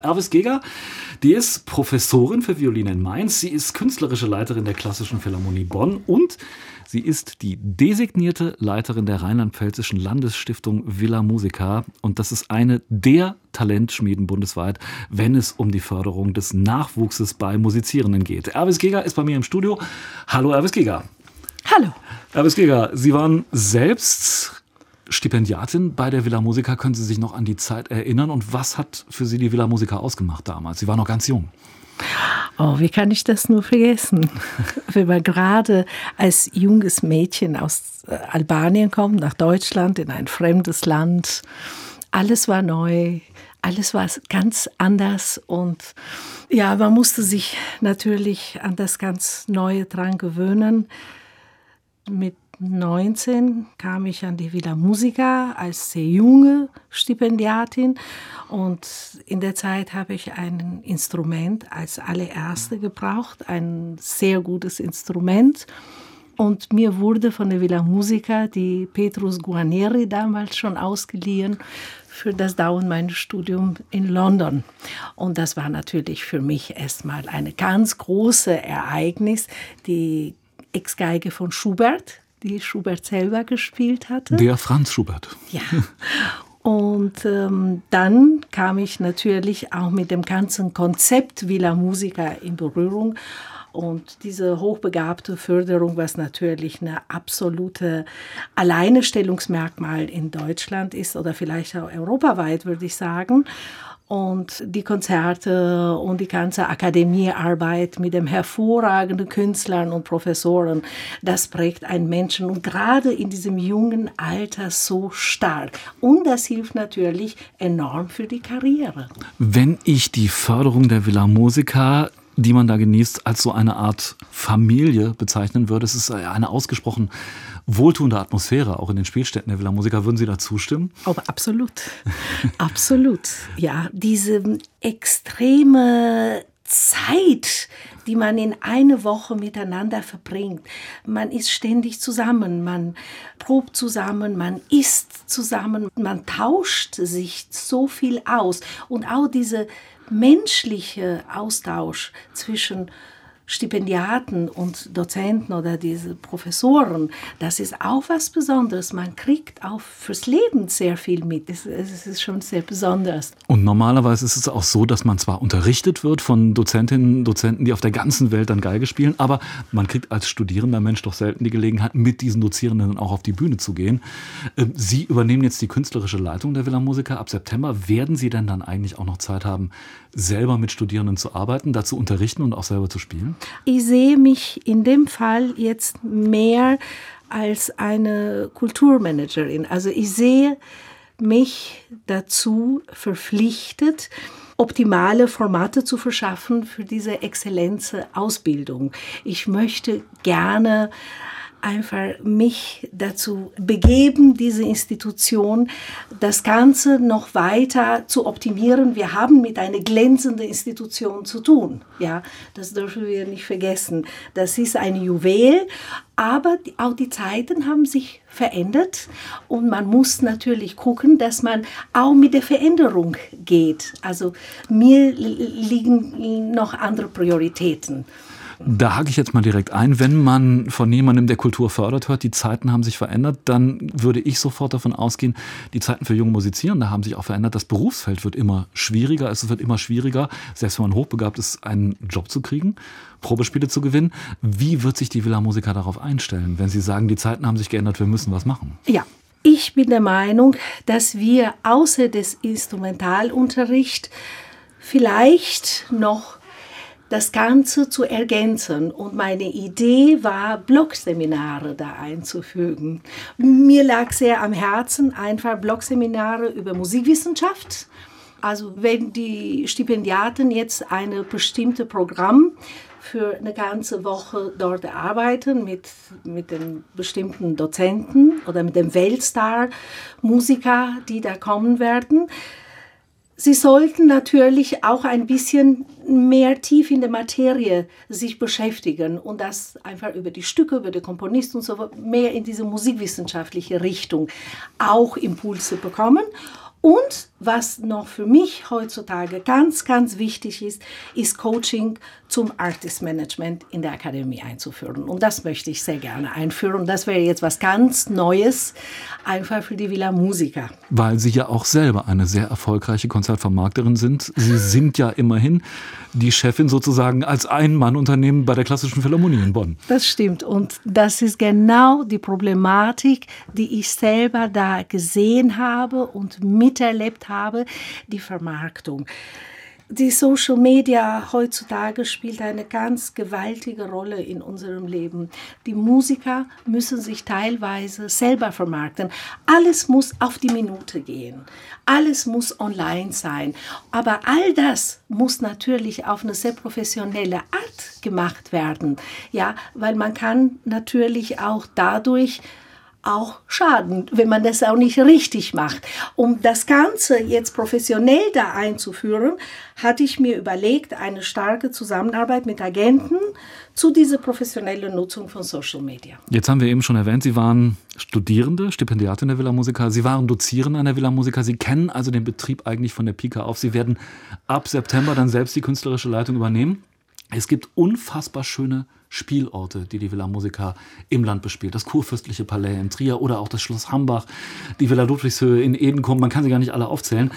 Erwis Geger, die ist Professorin für Violine in Mainz. Sie ist künstlerische Leiterin der Klassischen Philharmonie Bonn und sie ist die designierte Leiterin der Rheinland-Pfälzischen Landesstiftung Villa Musica. Und das ist eine der Talentschmieden bundesweit, wenn es um die Förderung des Nachwuchses bei Musizierenden geht. Erwis Geger ist bei mir im Studio. Hallo, Erwis Geger. Hallo. Erwis Geger, Sie waren selbst Stipendiatin bei der Villa Musica. Können Sie sich noch an die Zeit erinnern? Und was hat für Sie die Villa Musica ausgemacht damals? Sie war noch ganz jung. Oh, wie kann ich das nur vergessen? Wenn man gerade als junges Mädchen aus äh, Albanien kommt, nach Deutschland, in ein fremdes Land, alles war neu, alles war ganz anders und ja, man musste sich natürlich an das ganz Neue dran gewöhnen. Mit 19 kam ich an die Villa Musica als sehr junge Stipendiatin und in der Zeit habe ich ein Instrument als allererste gebraucht, ein sehr gutes Instrument. Und mir wurde von der Villa Musica die Petrus Guarneri damals schon ausgeliehen für das Dauern meines Studiums in London. Und das war natürlich für mich erstmal eine ganz große Ereignis, die Ex-Geige von Schubert, die Schubert selber gespielt hatte. Der Franz Schubert. Ja. Und ähm, dann kam ich natürlich auch mit dem ganzen Konzept Villa Musica in Berührung. Und diese hochbegabte Förderung, was natürlich eine absolute Alleinstellungsmerkmal in Deutschland ist oder vielleicht auch europaweit, würde ich sagen und die Konzerte und die ganze Akademiearbeit mit den hervorragenden Künstlern und Professoren, das prägt einen Menschen und gerade in diesem jungen Alter so stark. Und das hilft natürlich enorm für die Karriere. Wenn ich die Förderung der Villa Musica die man da genießt, als so eine Art Familie bezeichnen würde. Es ist eine ausgesprochen wohltuende Atmosphäre, auch in den Spielstätten der Villa Musica. Würden Sie da zustimmen? Oh, absolut. absolut. Ja, diese extreme Zeit, die man in eine Woche miteinander verbringt. Man ist ständig zusammen, man probt zusammen, man isst zusammen, man tauscht sich so viel aus. Und auch diese menschliche Austausch zwischen Stipendiaten und Dozenten oder diese Professoren, das ist auch was Besonderes. Man kriegt auch fürs Leben sehr viel mit. Es, es ist schon sehr besonders. Und normalerweise ist es auch so, dass man zwar unterrichtet wird von Dozentinnen und Dozenten, die auf der ganzen Welt dann Geige spielen, aber man kriegt als studierender Mensch doch selten die Gelegenheit, mit diesen Dozierenden auch auf die Bühne zu gehen. Ähm, Sie übernehmen jetzt die künstlerische Leitung der Villa Musica ab September. Werden Sie denn dann eigentlich auch noch Zeit haben, selber mit Studierenden zu arbeiten, dazu unterrichten und auch selber zu spielen? Ich sehe mich in dem Fall jetzt mehr als eine Kulturmanagerin. Also ich sehe mich dazu verpflichtet, optimale Formate zu verschaffen für diese Exzellenzausbildung. Ich möchte gerne einfach mich dazu begeben, diese Institution, das Ganze noch weiter zu optimieren. Wir haben mit einer glänzenden Institution zu tun. Ja, das dürfen wir nicht vergessen. Das ist ein Juwel, aber auch die Zeiten haben sich verändert und man muss natürlich gucken, dass man auch mit der Veränderung geht. Also mir liegen noch andere Prioritäten. Da hake ich jetzt mal direkt ein. Wenn man von jemandem, der Kultur fördert, hört, die Zeiten haben sich verändert, dann würde ich sofort davon ausgehen, die Zeiten für junge Musizierende haben sich auch verändert. Das Berufsfeld wird immer schwieriger. Es wird immer schwieriger, selbst wenn man hochbegabt ist, einen Job zu kriegen, Probespiele zu gewinnen. Wie wird sich die Villa Musiker darauf einstellen, wenn Sie sagen, die Zeiten haben sich geändert, wir müssen was machen? Ja, ich bin der Meinung, dass wir außer des Instrumentalunterrichts vielleicht noch das Ganze zu ergänzen. Und meine Idee war, Blogseminare da einzufügen. Mir lag sehr am Herzen einfach Blogseminare über Musikwissenschaft. Also wenn die Stipendiaten jetzt ein bestimmtes Programm für eine ganze Woche dort arbeiten mit, mit den bestimmten Dozenten oder mit dem Weltstar-Musiker, die da kommen werden, Sie sollten natürlich auch ein bisschen mehr tief in der Materie sich beschäftigen und das einfach über die Stücke, über die Komponisten und so mehr in diese musikwissenschaftliche Richtung auch Impulse bekommen. Und was noch für mich heutzutage ganz, ganz wichtig ist, ist Coaching zum Artist Management in der Akademie einzuführen. Und das möchte ich sehr gerne einführen. Das wäre jetzt was ganz Neues, einfach für die Villa Musica. Weil Sie ja auch selber eine sehr erfolgreiche Konzertvermarkterin sind. Sie sind ja immerhin die Chefin sozusagen als Ein-Mann-Unternehmen bei der Klassischen Philharmonie in Bonn. Das stimmt. Und das ist genau die Problematik, die ich selber da gesehen habe und miterlebt habe, die Vermarktung. Die Social Media heutzutage spielt eine ganz gewaltige Rolle in unserem Leben. Die Musiker müssen sich teilweise selber vermarkten. Alles muss auf die Minute gehen. Alles muss online sein. Aber all das muss natürlich auf eine sehr professionelle Art gemacht werden. Ja, weil man kann natürlich auch dadurch auch schaden, wenn man das auch nicht richtig macht. Um das Ganze jetzt professionell da einzuführen, hatte ich mir überlegt, eine starke Zusammenarbeit mit Agenten zu dieser professionellen Nutzung von Social Media. Jetzt haben wir eben schon erwähnt, Sie waren Studierende, Stipendiatin der Villa Musica, Sie waren Dozierende an der Villa Musica, Sie kennen also den Betrieb eigentlich von der Pika auf. Sie werden ab September dann selbst die künstlerische Leitung übernehmen. Es gibt unfassbar schöne Spielorte, die die Villa Musica im Land bespielt. Das Kurfürstliche Palais in Trier oder auch das Schloss Hambach, die Villa Ludwigshöhe in Edenkomm, man kann sie gar nicht alle aufzählen.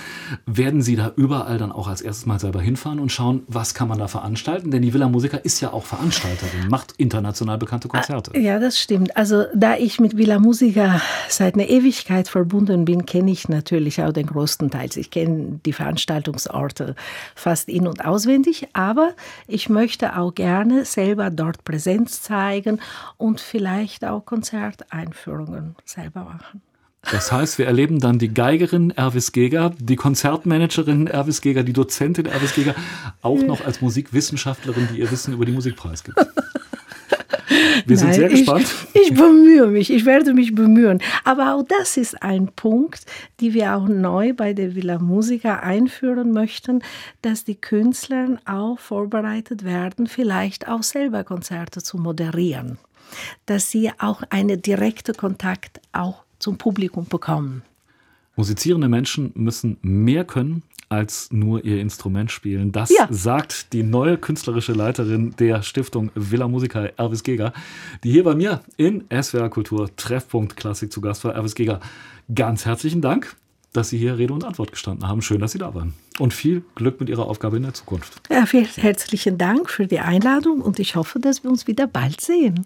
Werden Sie da überall dann auch als erstes Mal selber hinfahren und schauen, was kann man da veranstalten? Denn die Villa Musica ist ja auch Veranstalterin, macht international bekannte Konzerte. Ja, das stimmt. Also da ich mit Villa Musica seit einer Ewigkeit verbunden bin, kenne ich natürlich auch den größten Teil. Ich kenne die Veranstaltungsorte fast in- und auswendig, aber ich möchte auch gerne selber dort Präsenz zeigen und vielleicht auch Konzerteinführungen selber machen. Das heißt, wir erleben dann die Geigerin Erwis Geger, die Konzertmanagerin Erwis Geger, die Dozentin Erwis Geger, auch noch als Musikwissenschaftlerin, die ihr Wissen über die Musik preisgibt. Wir sind Nein, sehr gespannt. Ich, ich, bemühe mich, ich werde mich bemühen. Aber auch das ist ein Punkt, den wir auch neu bei der Villa Musica einführen möchten, dass die Künstler auch vorbereitet werden, vielleicht auch selber Konzerte zu moderieren. Dass sie auch einen direkten Kontakt auch zum Publikum bekommen. Musizierende Menschen müssen mehr können als nur ihr Instrument spielen. Das ja. sagt die neue künstlerische Leiterin der Stiftung Villa Musica, Erwis Geger, die hier bei mir in SWR Kultur Treffpunkt Klassik zu Gast war. Erwis Geger, ganz herzlichen Dank, dass Sie hier Rede und Antwort gestanden haben. Schön, dass Sie da waren. Und viel Glück mit Ihrer Aufgabe in der Zukunft. Ja, vielen herzlichen Dank für die Einladung und ich hoffe, dass wir uns wieder bald sehen.